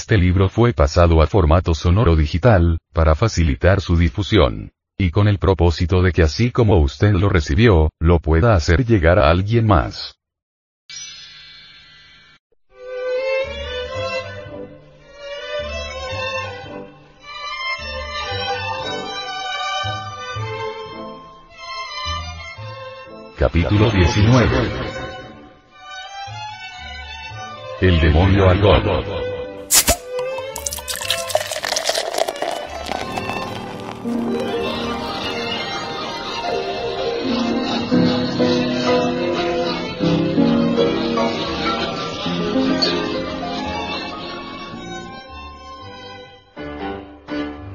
Este libro fue pasado a formato sonoro digital, para facilitar su difusión. Y con el propósito de que así como usted lo recibió, lo pueda hacer llegar a alguien más. Capítulo 19 El demonio Algol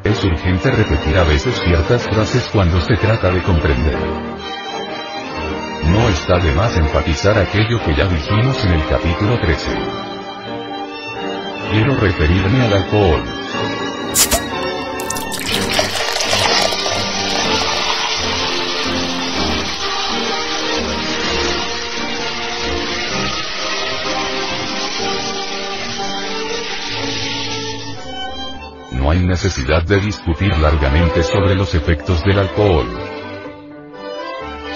Es urgente repetir a veces ciertas frases cuando se trata de comprender. No está de más enfatizar aquello que ya dijimos en el capítulo 13. Quiero referirme al alcohol. Hay necesidad de discutir largamente sobre los efectos del alcohol.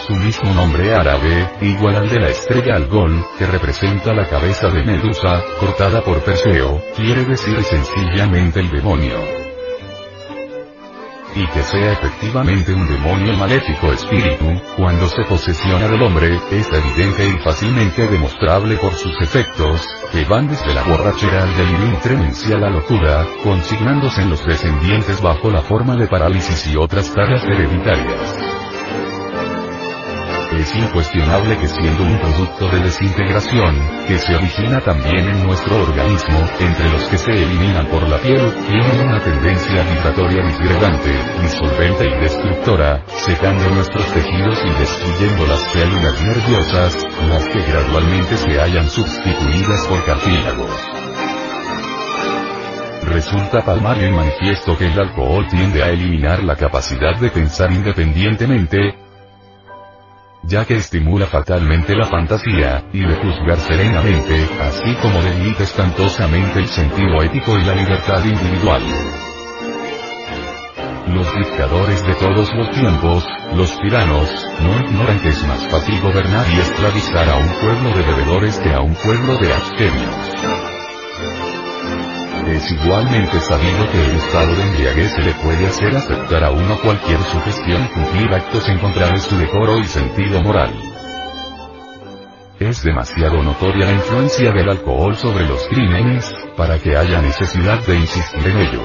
Su mismo nombre árabe, igual al de la estrella Algol, que representa la cabeza de Medusa, cortada por Perseo, quiere decir sencillamente el demonio y que sea efectivamente un demonio maléfico espíritu, cuando se posesiona del hombre, es evidente y fácilmente demostrable por sus efectos, que van desde la borrachera al delirio incremencia a la locura, consignándose en los descendientes bajo la forma de parálisis y otras tareas hereditarias. Es incuestionable que siendo un producto de desintegración, que se origina también en nuestro organismo, entre los que se eliminan por la piel, tienen una tendencia vibratoria disgregante, disolvente y destructora, secando nuestros tejidos y destruyendo las células nerviosas, las que gradualmente se hayan sustituidas por cartílagos. Resulta palmario y manifiesto que el alcohol tiende a eliminar la capacidad de pensar independientemente, ya que estimula fatalmente la fantasía, y de juzgar serenamente, así como debilita espantosamente el sentido ético y la libertad individual. Los dictadores de todos los tiempos, los tiranos, no ignoran que es más fácil gobernar y esclavizar a un pueblo de bebedores que a un pueblo de abstemios. Es igualmente sabido que el estado de embriaguez se le puede hacer aceptar a uno cualquier sugestión y cumplir actos en contra de su decoro y sentido moral. Es demasiado notoria la influencia del alcohol sobre los crímenes, para que haya necesidad de insistir en ello.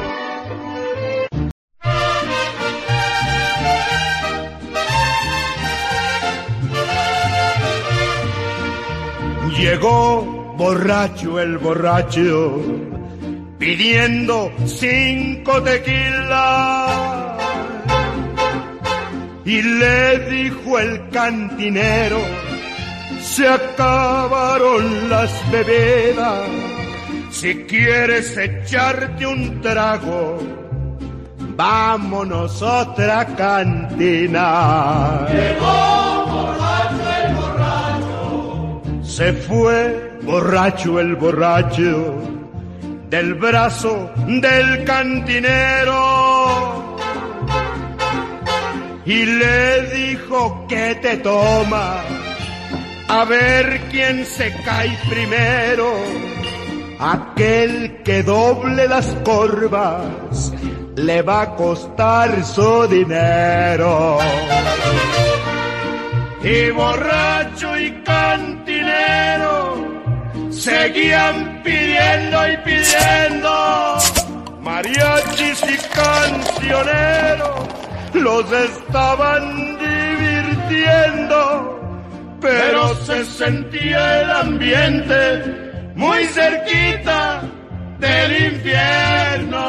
Llegó borracho el borracho pidiendo cinco tequilas. Y le dijo el cantinero, se acabaron las bebidas. Si quieres echarte un trago, vámonos otra cantina. Llegó borracho el borracho. Se fue borracho el borracho del brazo del cantinero. Y le dijo que te toma a ver quién se cae primero. Aquel que doble las corvas le va a costar su dinero. Y borracho y cantinero seguían pidiendo y pidiendo. Mariachis y cancioneros los estaban divirtiendo, pero se sentía el ambiente muy cerquita del infierno.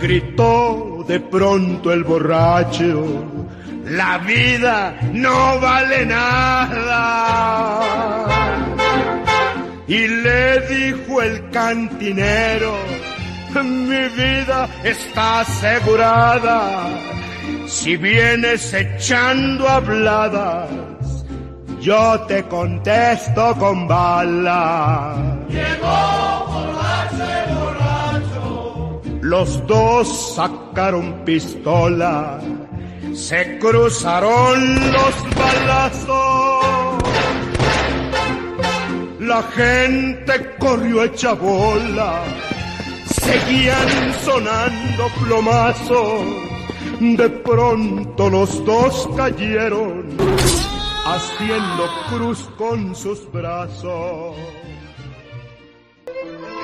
Gritó de pronto el borracho, la vida no vale nada. Y le dijo el cantinero, mi vida está asegurada. Si vienes echando habladas, yo te contesto con bala. Los dos sacaron pistola, se cruzaron los balazos. La gente corrió hecha bola seguían sonando plomazos. De pronto los dos cayeron, haciendo cruz con sus brazos.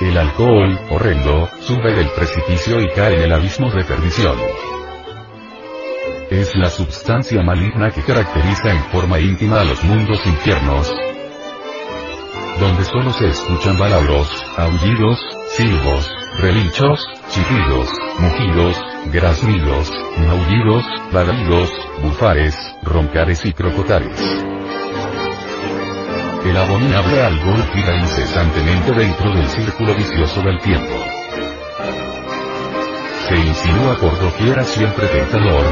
El alcohol, horrendo, sube del precipicio y cae en el abismo de perdición. Es la substancia maligna que caracteriza en forma íntima a los mundos infiernos, donde solo se escuchan palabras, aullidos, silbos, relinchos, chillidos, mugidos, graznidos, maullidos, ladridos, bufares, roncares y crocotares. El abominable algol gira incesantemente dentro del círculo vicioso del tiempo. Se insinúa por doquiera siempre tentador.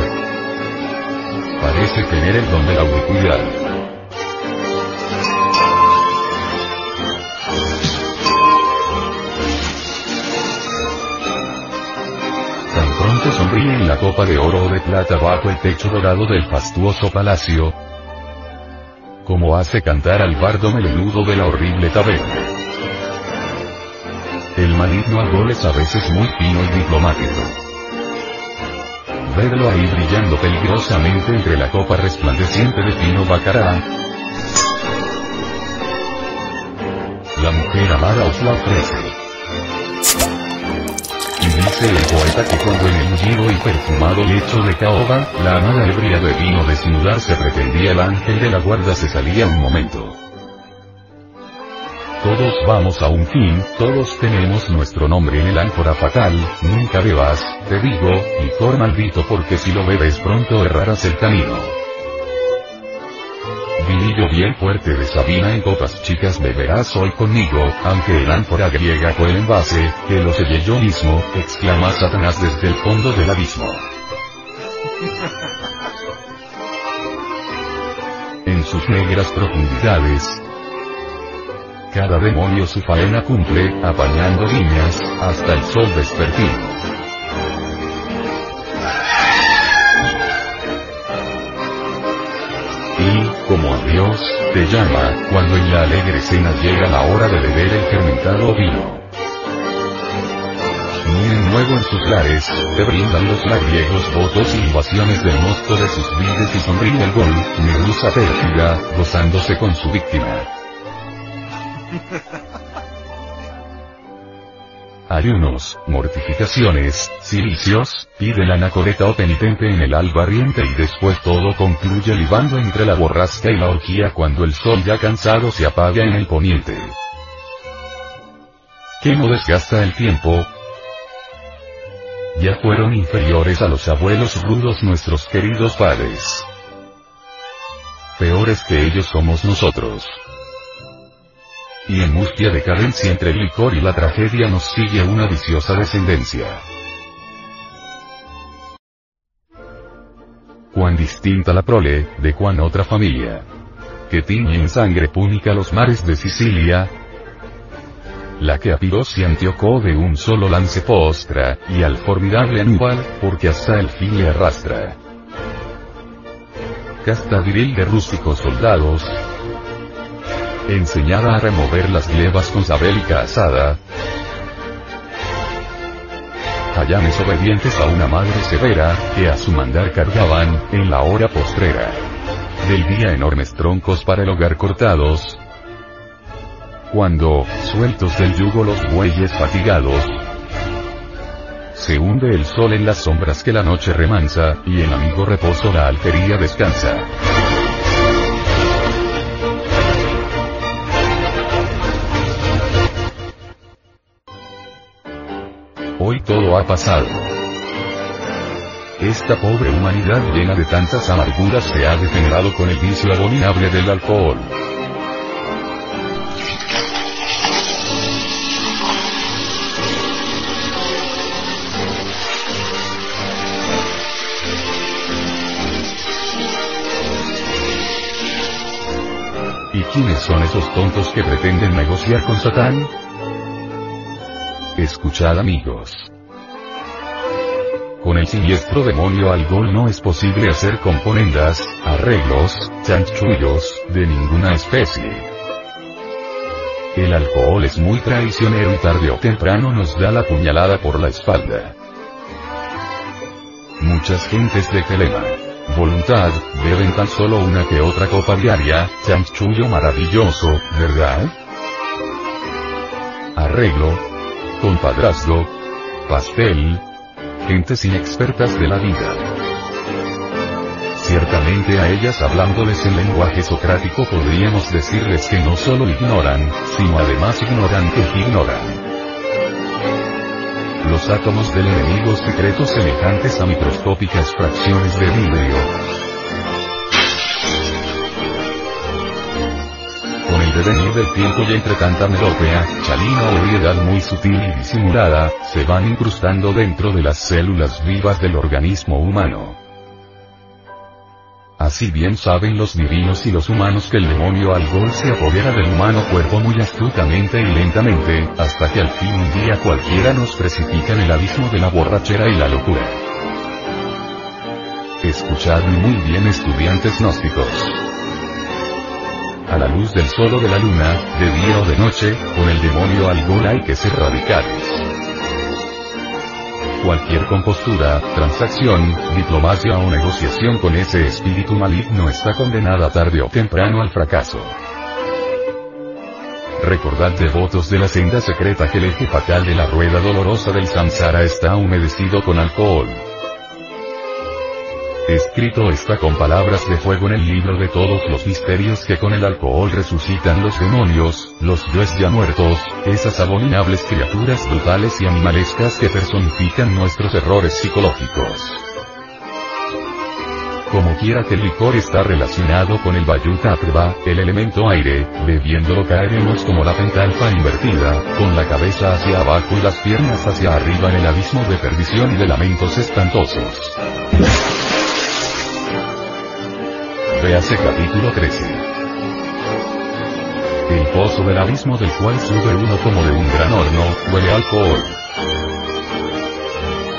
Parece tener el don de la ubicuidad. pronto sonríe en la copa de oro o de plata bajo el techo dorado del fastuoso palacio, como hace cantar al bardo melenudo de la horrible taberna. El maligno algol es a veces muy fino y diplomático. Vedlo ahí brillando peligrosamente entre la copa resplandeciente de fino bacará. La mujer amada os la ofrece. Dice el poeta que cuando en el mullido y perfumado lecho de caoba, la amada ebria de vino desnudarse pretendía el ángel de la guarda se salía un momento. Todos vamos a un fin, todos tenemos nuestro nombre en el ánfora fatal, nunca bebas, te digo, licor maldito porque si lo bebes pronto errarás el camino. Bien fuerte de Sabina en copas chicas beberás hoy conmigo, aunque el ánfora griega fue el envase, que lo sellé yo mismo, exclama Satanás desde el fondo del abismo. En sus negras profundidades, cada demonio su faena cumple, apañando líneas, hasta el sol vespertino. Como Dios, te llama, cuando en la alegre cena llega la hora de beber el fermentado vino. Muy nuevo en sus lares, te brindan los lagriegos votos y invasiones del mosto de sus vides y sonríe el gol, medusa pérfida, gozándose con su víctima. ayunos, mortificaciones, silicios, pide la anacoreta o penitente en el alba riente y después todo concluye libando entre la borrasca y la orgía cuando el sol ya cansado se apaga en el poniente. ¿Qué no desgasta el tiempo? Ya fueron inferiores a los abuelos rudos nuestros queridos padres. Peores que ellos somos nosotros y en mustia decadencia entre el licor y la tragedia nos sigue una viciosa descendencia. Cuán distinta la prole, de cuán otra familia. Que tiñe en sangre púnica los mares de Sicilia, la que a Piros y de un solo lance postra, y al formidable Aníbal, porque hasta el fin le arrastra. Casta viril de rústicos soldados, enseñada a remover las glebas con sabélica asada, hallanes obedientes a una madre severa, que a su mandar cargaban, en la hora postrera. Del día enormes troncos para el hogar cortados, cuando, sueltos del yugo los bueyes fatigados, se hunde el sol en las sombras que la noche remansa, y en amigo reposo la altería descansa. Hoy todo ha pasado. Esta pobre humanidad llena de tantas amarguras se ha degenerado con el vicio abominable del alcohol. ¿Y quiénes son esos tontos que pretenden negociar con Satán? Escuchad amigos. Con el siniestro demonio alcohol no es posible hacer componendas, arreglos, chanchullos, de ninguna especie. El alcohol es muy traicionero y tarde o temprano nos da la puñalada por la espalda. Muchas gentes de Telema voluntad, beben tan solo una que otra copa diaria, chanchullo maravilloso, ¿verdad? Arreglo, compadrazgo, pastel, gentes inexpertas de la vida. Ciertamente a ellas hablándoles en lenguaje socrático podríamos decirles que no solo ignoran, sino además ignoran que ignoran los átomos del enemigo secretos semejantes a microscópicas fracciones de vidrio. Devenir del tiempo y entre tanta melopea, chalina o variedad muy sutil y disimulada, se van incrustando dentro de las células vivas del organismo humano. Así bien saben los divinos y los humanos que el demonio algol se apodera del humano cuerpo muy astutamente y lentamente, hasta que al fin un día cualquiera nos precipita en el abismo de la borrachera y la locura. Escuchadme muy bien estudiantes gnósticos. A la luz del sol o de la luna, de día o de noche, con el demonio algol hay que ser radicales. Cualquier compostura, transacción, diplomacia o negociación con ese espíritu maligno está condenada tarde o temprano al fracaso. Recordad devotos de la senda secreta que el eje fatal de la rueda dolorosa del samsara está humedecido con alcohol. Escrito está con palabras de fuego en el libro de todos los misterios que con el alcohol resucitan los demonios, los dioses ya muertos, esas abominables criaturas brutales y animalescas que personifican nuestros errores psicológicos. Como quiera que el licor está relacionado con el Vayuta Prva, el elemento aire, bebiéndolo caeremos como la pentalfa invertida, con la cabeza hacia abajo y las piernas hacia arriba en el abismo de perdición y de lamentos espantosos. Véase capítulo 13. El pozo del abismo del cual sube uno como de un gran horno, huele alcohol.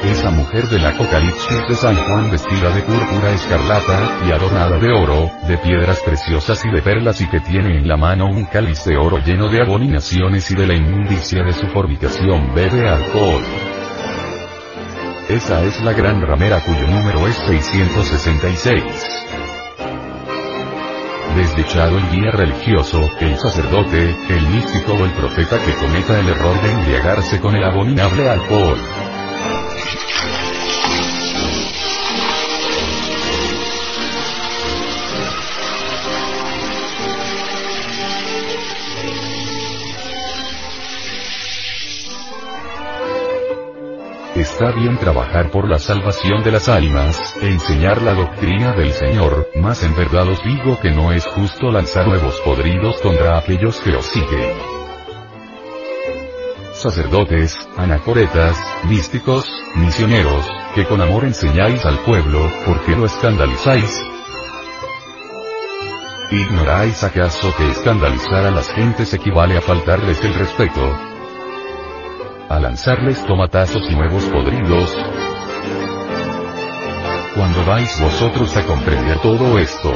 Esa mujer del Apocalipsis de San Juan vestida de púrpura escarlata, y adornada de oro, de piedras preciosas y de perlas y que tiene en la mano un cáliz de oro lleno de abominaciones y de la inmundicia de su fornicación bebe alcohol. Esa es la gran ramera cuyo número es 666 desdichado el guía religioso, el sacerdote, el místico o el profeta que cometa el error de embriagarse con el abominable alcohol. Está bien trabajar por la salvación de las almas, e enseñar la doctrina del Señor, mas en verdad os digo que no es justo lanzar nuevos podridos contra aquellos que os siguen. Sacerdotes, anacoretas, místicos, misioneros, que con amor enseñáis al pueblo, ¿por qué lo escandalizáis? ¿Ignoráis acaso que escandalizar a las gentes equivale a faltarles el respeto? A lanzarles tomatazos y nuevos podridos. Cuando vais vosotros a comprender todo esto,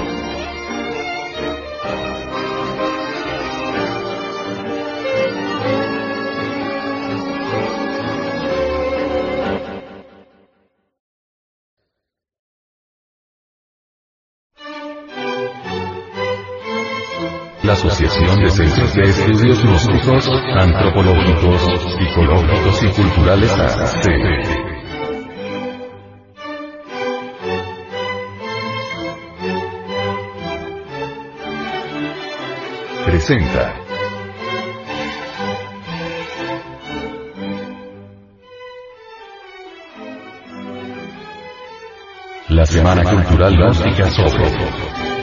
Asociación de Centros de Estudios Gnósticos, Antropológicos, Psicológicos y Culturales AC. presenta. La Semana Cultural Gnóstica sobre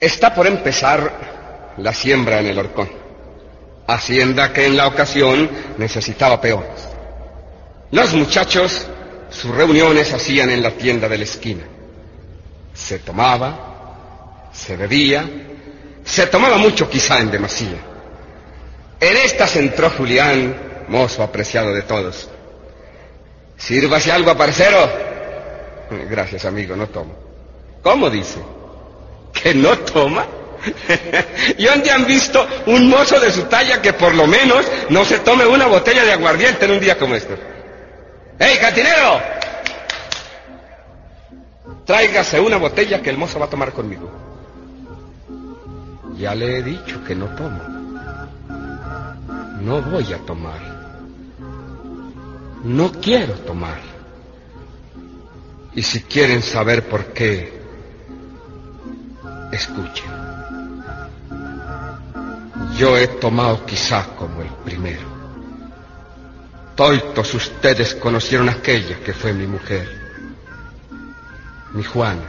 Está por empezar la siembra en el horcón, hacienda que en la ocasión necesitaba peones. Los muchachos sus reuniones hacían en la tienda de la esquina. Se tomaba, se bebía, se tomaba mucho quizá en demasía. En estas entró Julián, mozo apreciado de todos. Sírvase algo, parcero. Gracias, amigo, no tomo. ¿Cómo dice? ¿Que no toma? ¿Y dónde han visto un mozo de su talla que por lo menos no se tome una botella de aguardiente en un día como este? ¡Ey, cantinero! Tráigase una botella que el mozo va a tomar conmigo. Ya le he dicho que no tomo. No voy a tomar. No quiero tomar. Y si quieren saber por qué, Escuchen. Yo he tomado quizá como el primero. Todos ustedes conocieron aquella que fue mi mujer, mi Juana.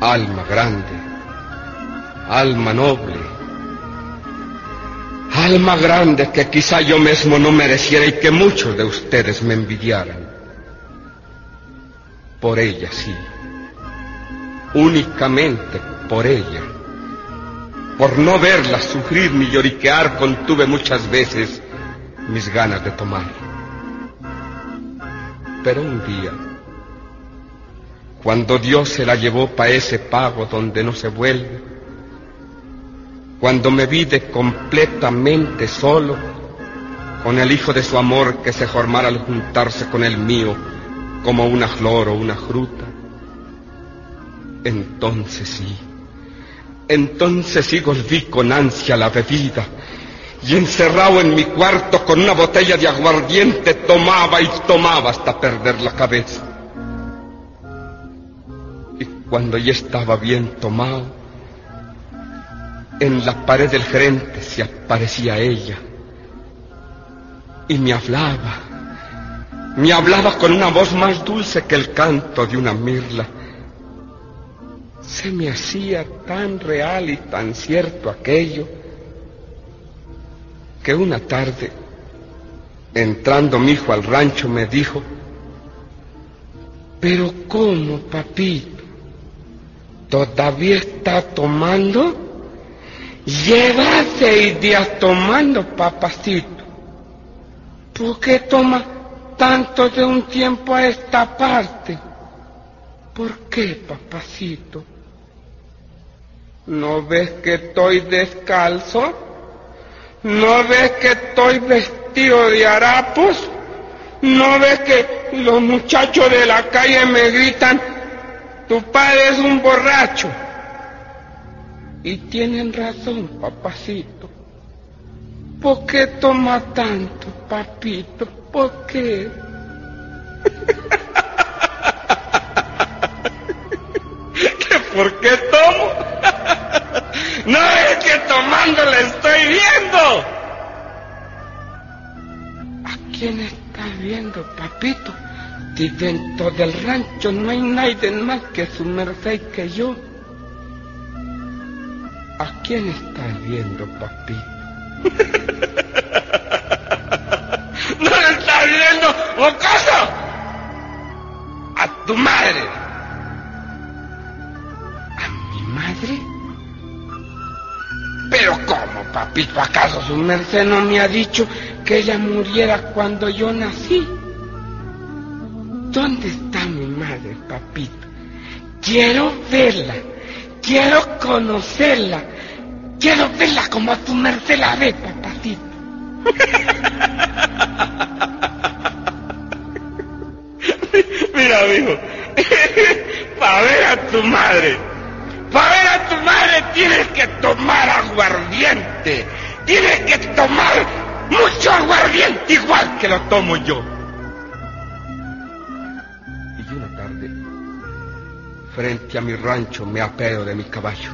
Alma grande, alma noble, alma grande que quizá yo mismo no mereciera y que muchos de ustedes me envidiaran. Por ella sí únicamente por ella. Por no verla sufrir ni lloriquear contuve muchas veces mis ganas de tomar. Pero un día, cuando Dios se la llevó para ese pago donde no se vuelve, cuando me vi de completamente solo, con el hijo de su amor que se formara al juntarse con el mío como una flor o una fruta, entonces sí, entonces sí volví con ansia la bebida y encerrado en mi cuarto con una botella de aguardiente tomaba y tomaba hasta perder la cabeza. Cuando ya estaba bien tomado, en la pared del frente se aparecía ella y me hablaba, me hablaba con una voz más dulce que el canto de una mirla se me hacía tan real y tan cierto aquello que una tarde, entrando mi hijo al rancho, me dijo, pero ¿cómo, papito? ¿Todavía está tomando? Lleva seis días tomando, papacito. ¿Por qué toma tanto de un tiempo a esta parte? ¿Por qué, papacito? ¿No ves que estoy descalzo? ¿No ves que estoy vestido de harapos? ¿No ves que los muchachos de la calle me gritan, tu padre es un borracho? Y tienen razón, papacito. ¿Por qué toma tanto, papito? ¿Por qué? ¿Que por qué tomo? No es que tomando le estoy viendo. ¿A quién está viendo, papito? Si dentro del rancho no hay nadie más que su merced que yo. ¿A quién está viendo, papito? ¿No le está viendo, acaso? A tu madre. ¿A mi madre? Pero ¿cómo, papito? ¿Acaso su merced no me ha dicho que ella muriera cuando yo nací? ¿Dónde está mi madre, papito? Quiero verla, quiero conocerla, quiero verla como a tu merced la ve, papacito. Mira, amigo, para ver a tu madre para ver a tu madre tienes que tomar aguardiente. Tienes que tomar mucho aguardiente igual que lo tomo yo. Frente a mi rancho, me apeo de mi caballo.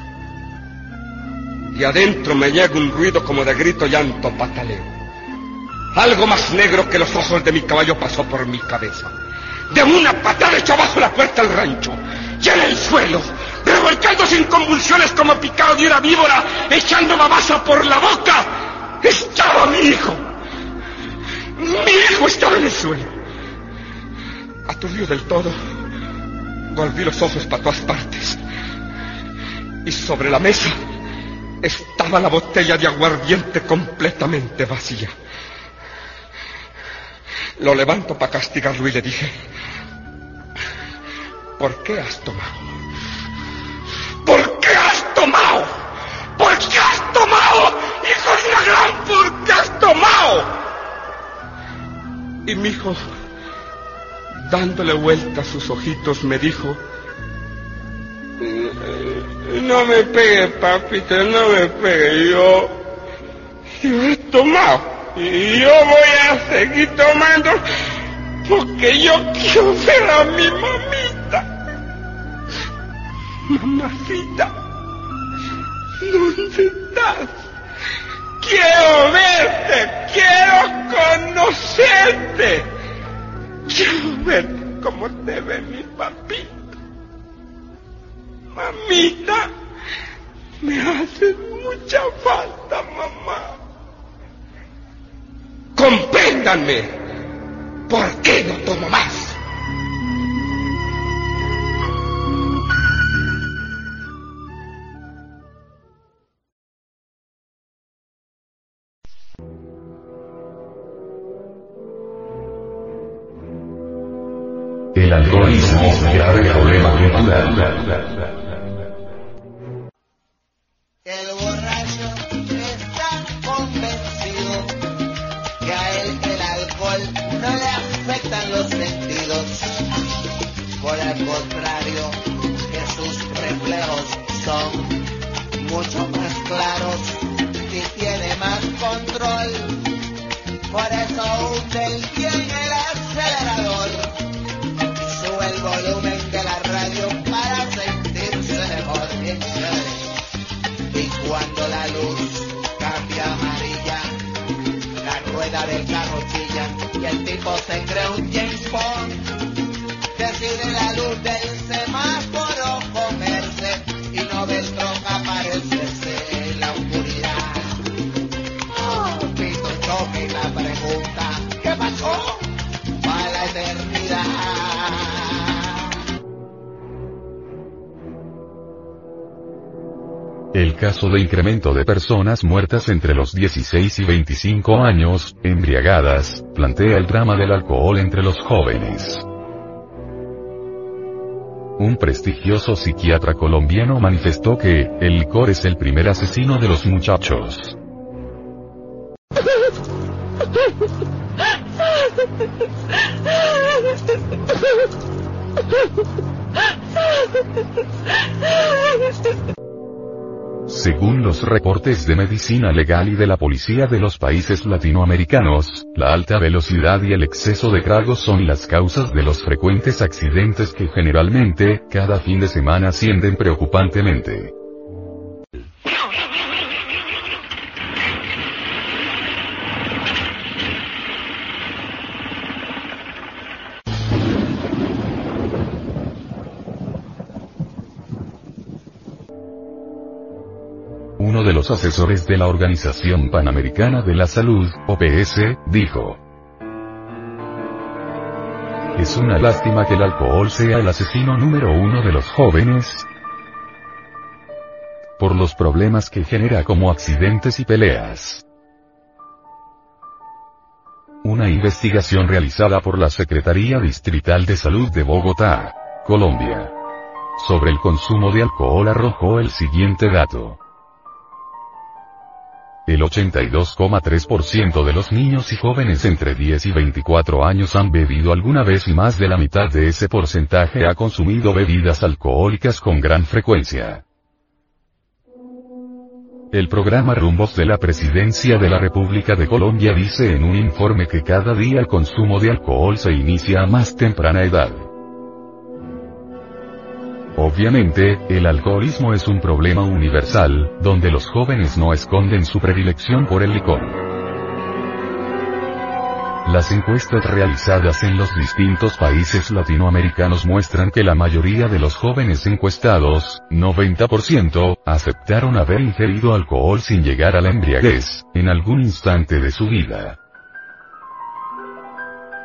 Y adentro me llega un ruido como de grito, llanto, pataleo. Algo más negro que los ojos de mi caballo pasó por mi cabeza. De una patada echó abajo la puerta del rancho, en el suelo, revolcándose en convulsiones como picado de una víbora, echando babasa por la boca, estaba mi hijo. Mi hijo estaba en el suelo. Aturdido del todo, volví los ojos para todas partes. Y sobre la mesa estaba la botella de aguardiente completamente vacía. Lo levanto para castigarlo y le dije, ¿por qué has tomado? ¿Por qué has tomado? ¿Por qué has tomado? Hijo de una gran, ¿por qué has tomado? Y mi hijo, dándole vuelta a sus ojitos, me dijo, no me pegue, papito, no me pegue, yo, yo he tomado. Y yo voy a seguir tomando porque yo quiero ver a mi mamita. Mamacita, ¿dónde estás? Quiero verte, quiero conocerte. Quiero ver cómo te ve mi papito. Mamita, me hace mucha falta, mamá. Compréndanme. ¿Por qué no tomo más? No le afectan los sentidos. Por el contrario, que sus reflejos son mucho más claros y tiene más control. Por eso hunde el pie en el acelerador. Sube el volumen de la radio para sentirse mejor. Y cuando la luz cambia amarilla, la rueda del carro el tipo se cree un James Bond. Decide la luz del El caso de incremento de personas muertas entre los 16 y 25 años, embriagadas, plantea el drama del alcohol entre los jóvenes. Un prestigioso psiquiatra colombiano manifestó que, el licor es el primer asesino de los muchachos. Según los reportes de medicina legal y de la policía de los países latinoamericanos, la alta velocidad y el exceso de tragos son las causas de los frecuentes accidentes que generalmente, cada fin de semana ascienden preocupantemente. Los asesores de la Organización Panamericana de la Salud, OPS, dijo. Es una lástima que el alcohol sea el asesino número uno de los jóvenes, por los problemas que genera como accidentes y peleas. Una investigación realizada por la Secretaría Distrital de Salud de Bogotá, Colombia, sobre el consumo de alcohol arrojó el siguiente dato. El 82,3% de los niños y jóvenes entre 10 y 24 años han bebido alguna vez y más de la mitad de ese porcentaje ha consumido bebidas alcohólicas con gran frecuencia. El programa Rumbos de la Presidencia de la República de Colombia dice en un informe que cada día el consumo de alcohol se inicia a más temprana edad. Obviamente, el alcoholismo es un problema universal, donde los jóvenes no esconden su predilección por el licor. Las encuestas realizadas en los distintos países latinoamericanos muestran que la mayoría de los jóvenes encuestados, 90%, aceptaron haber ingerido alcohol sin llegar a la embriaguez, en algún instante de su vida.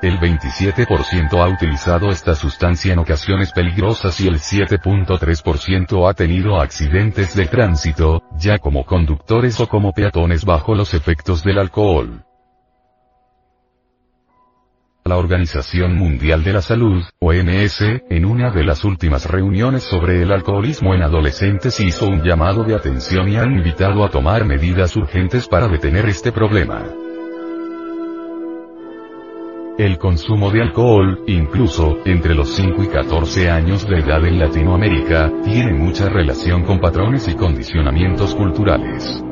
El 27% ha utilizado esta sustancia en ocasiones peligrosas y el 7.3% ha tenido accidentes de tránsito, ya como conductores o como peatones bajo los efectos del alcohol. La Organización Mundial de la Salud, OMS, en una de las últimas reuniones sobre el alcoholismo en adolescentes hizo un llamado de atención y ha invitado a tomar medidas urgentes para detener este problema. El consumo de alcohol, incluso, entre los 5 y 14 años de edad en Latinoamérica, tiene mucha relación con patrones y condicionamientos culturales.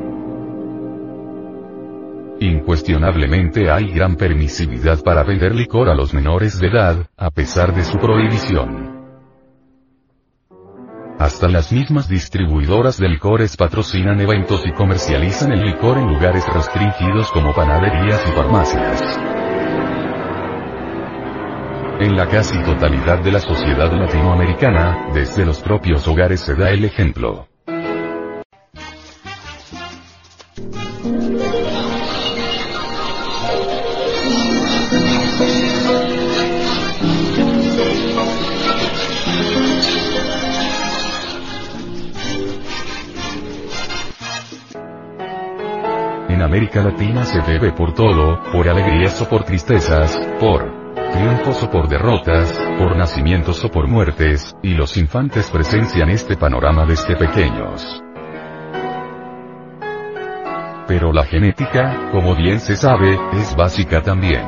Incuestionablemente hay gran permisividad para vender licor a los menores de edad, a pesar de su prohibición. Hasta las mismas distribuidoras de licores patrocinan eventos y comercializan el licor en lugares restringidos como panaderías y farmacias. En la casi totalidad de la sociedad latinoamericana, desde los propios hogares se da el ejemplo. América Latina se bebe por todo, por alegrías o por tristezas, por triunfos o por derrotas, por nacimientos o por muertes, y los infantes presencian este panorama desde pequeños. Pero la genética, como bien se sabe, es básica también.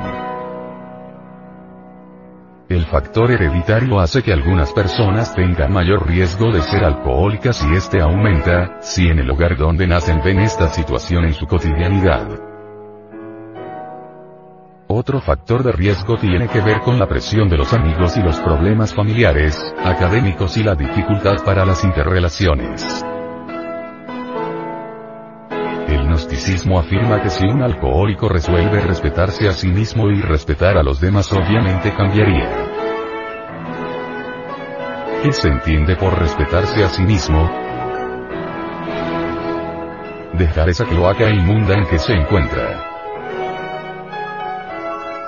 El factor hereditario hace que algunas personas tengan mayor riesgo de ser alcohólicas y este aumenta, si en el hogar donde nacen ven esta situación en su cotidianidad. Otro factor de riesgo tiene que ver con la presión de los amigos y los problemas familiares, académicos y la dificultad para las interrelaciones. El gnosticismo afirma que si un alcohólico resuelve respetarse a sí mismo y respetar a los demás obviamente cambiaría. ¿Qué se entiende por respetarse a sí mismo? Dejar esa cloaca inmunda en que se encuentra.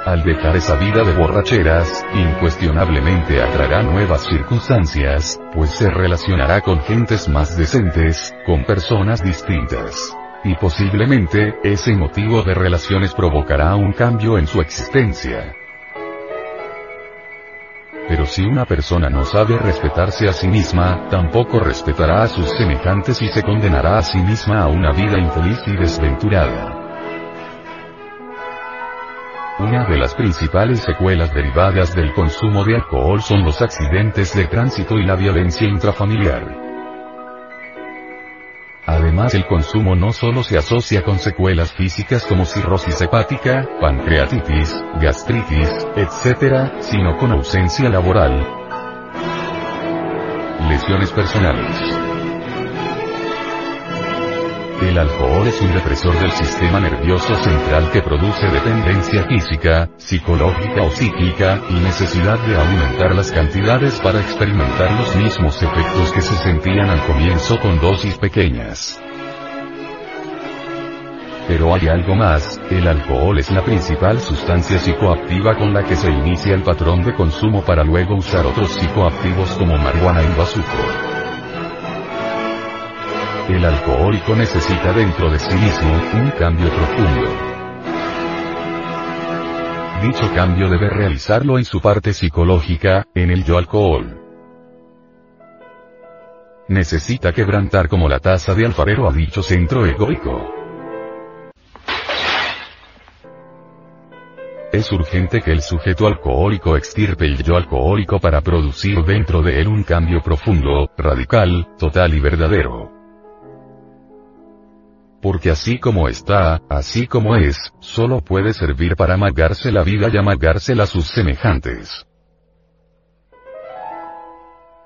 Al dejar esa vida de borracheras, incuestionablemente atraerá nuevas circunstancias, pues se relacionará con gentes más decentes, con personas distintas y posiblemente, ese motivo de relaciones provocará un cambio en su existencia. Pero si una persona no sabe respetarse a sí misma, tampoco respetará a sus semejantes y se condenará a sí misma a una vida infeliz y desventurada. Una de las principales secuelas derivadas del consumo de alcohol son los accidentes de tránsito y la violencia intrafamiliar. Además el consumo no solo se asocia con secuelas físicas como cirrosis hepática, pancreatitis, gastritis, etc., sino con ausencia laboral, lesiones personales. El alcohol es un depresor del sistema nervioso central que produce dependencia física, psicológica o psíquica, y necesidad de aumentar las cantidades para experimentar los mismos efectos que se sentían al comienzo con dosis pequeñas. Pero hay algo más, el alcohol es la principal sustancia psicoactiva con la que se inicia el patrón de consumo para luego usar otros psicoactivos como marihuana y bazuco. El alcohólico necesita dentro de sí mismo un cambio profundo. Dicho cambio debe realizarlo en su parte psicológica, en el yo alcohol. Necesita quebrantar como la taza de alfarero a dicho centro egoico. Es urgente que el sujeto alcohólico extirpe el yo alcohólico para producir dentro de él un cambio profundo, radical, total y verdadero. Porque así como está, así como es, solo puede servir para amargarse la vida y amargársela a sus semejantes.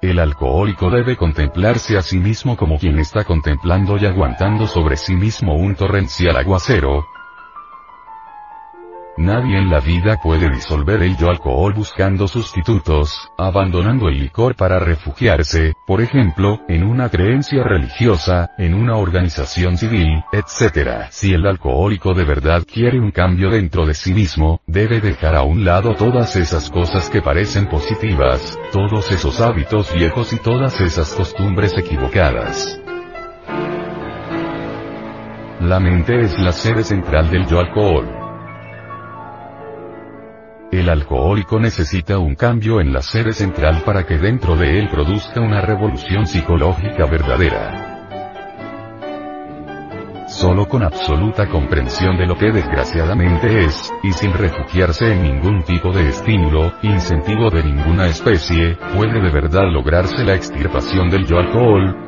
El alcohólico debe contemplarse a sí mismo como quien está contemplando y aguantando sobre sí mismo un torrencial aguacero, Nadie en la vida puede disolver el yo alcohol buscando sustitutos, abandonando el licor para refugiarse, por ejemplo, en una creencia religiosa, en una organización civil, etc. Si el alcohólico de verdad quiere un cambio dentro de sí mismo, debe dejar a un lado todas esas cosas que parecen positivas, todos esos hábitos viejos y todas esas costumbres equivocadas. La mente es la sede central del yo alcohol. El alcohólico necesita un cambio en la sede central para que dentro de él produzca una revolución psicológica verdadera. Solo con absoluta comprensión de lo que desgraciadamente es, y sin refugiarse en ningún tipo de estímulo, incentivo de ninguna especie, puede de verdad lograrse la extirpación del yo alcohol,